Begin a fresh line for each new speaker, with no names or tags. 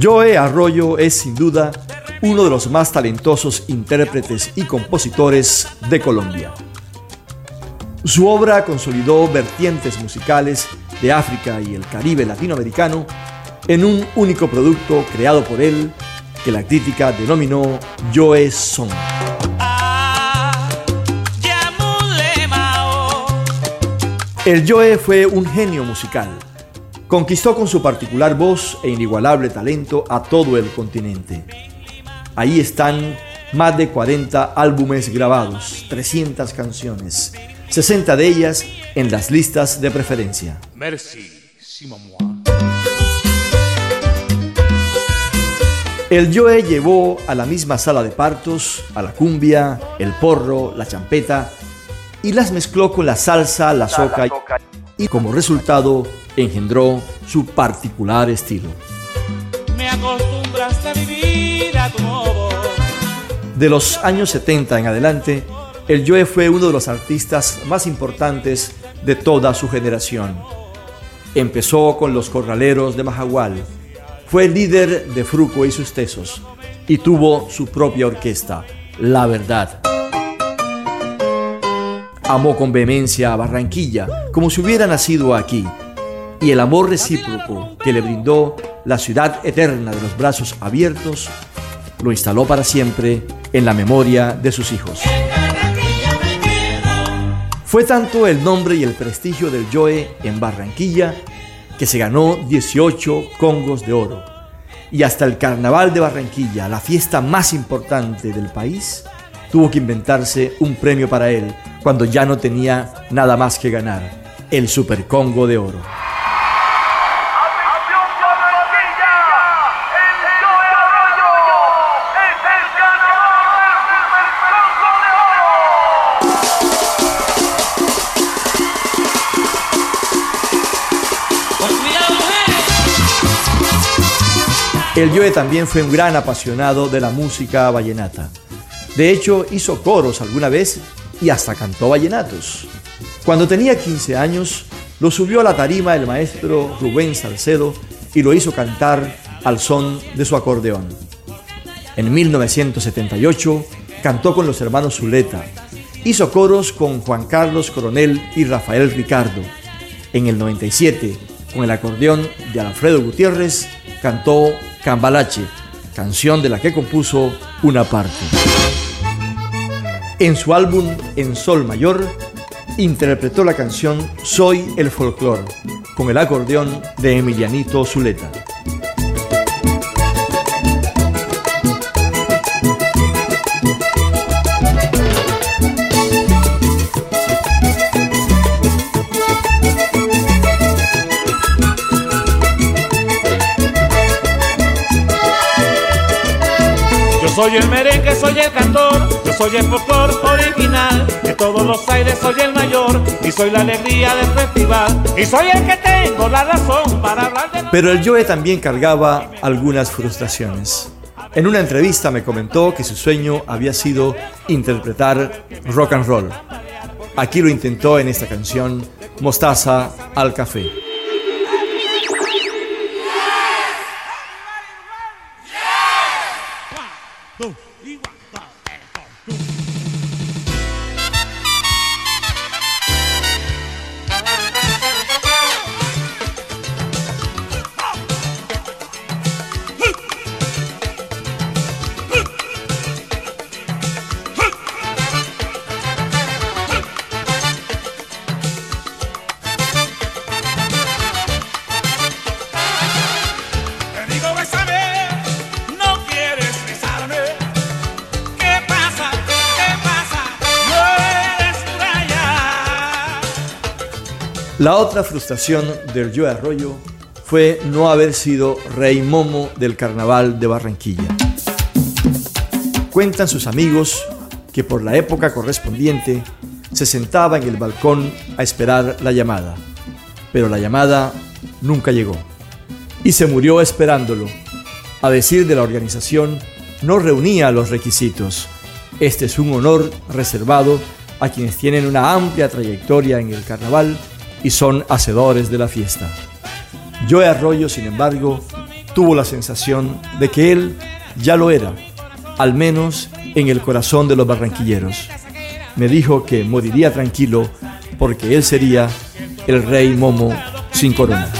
Joe Arroyo es sin duda uno de los más talentosos intérpretes y compositores de Colombia. Su obra consolidó vertientes musicales de África y el Caribe latinoamericano en un único producto creado por él que la crítica denominó Joe Song. El Joe fue un genio musical. Conquistó con su particular voz e inigualable talento a todo el continente. Ahí están más de 40 álbumes grabados, 300 canciones, 60 de ellas en las listas de preferencia. Merci, El Joe llevó a la misma sala de partos a la cumbia, el porro, la champeta y las mezcló con la salsa, la soca y como resultado engendró su particular estilo. Me acostumbraste a vivir a tu modo. De los años 70 en adelante, el Joe fue uno de los artistas más importantes de toda su generación. Empezó con los corraleros de Majagual, fue líder de Fruco y sus tesos y tuvo su propia orquesta, La Verdad. Amó con vehemencia a Barranquilla, como si hubiera nacido aquí, y el amor recíproco que le brindó la ciudad eterna de los brazos abiertos lo instaló para siempre en la memoria de sus hijos. Fue tanto el nombre y el prestigio del Joe en Barranquilla que se ganó 18 congos de oro. Y hasta el Carnaval de Barranquilla, la fiesta más importante del país, tuvo que inventarse un premio para él cuando ya no tenía nada más que ganar, el Super Congo de Oro. El Joe también fue un gran apasionado de la música vallenata. De hecho, hizo coros alguna vez y hasta cantó vallenatos. Cuando tenía 15 años, lo subió a la tarima el maestro Rubén Salcedo y lo hizo cantar al son de su acordeón. En 1978 cantó con los hermanos Zuleta. Hizo coros con Juan Carlos Coronel y Rafael Ricardo. En el 97, con el acordeón de Alfredo Gutiérrez, cantó Cambalache, canción de la que compuso una parte. En su álbum En Sol Mayor, interpretó la canción Soy el Folclor, con el acordeón de Emilianito Zuleta.
Soy el merengue, soy el cantor, yo soy el folclor original. De todos los aires soy el mayor y soy la alegría del festival. Y soy el que tengo la razón para hablar de.
Pero el Joe también cargaba algunas frustraciones. En una entrevista me comentó que su sueño había sido interpretar rock and roll. Aquí lo intentó en esta canción, Mostaza al Café. 都以往的爱好中。La otra frustración del Joe Arroyo fue no haber sido rey momo del carnaval de Barranquilla. Cuentan sus amigos que por la época correspondiente se sentaba en el balcón a esperar la llamada, pero la llamada nunca llegó y se murió esperándolo. A decir de la organización, no reunía los requisitos. Este es un honor reservado a quienes tienen una amplia trayectoria en el carnaval y son hacedores de la fiesta. Joe Arroyo, sin embargo, tuvo la sensación de que él ya lo era, al menos en el corazón de los barranquilleros. Me dijo que moriría tranquilo porque él sería el rey Momo sin corona.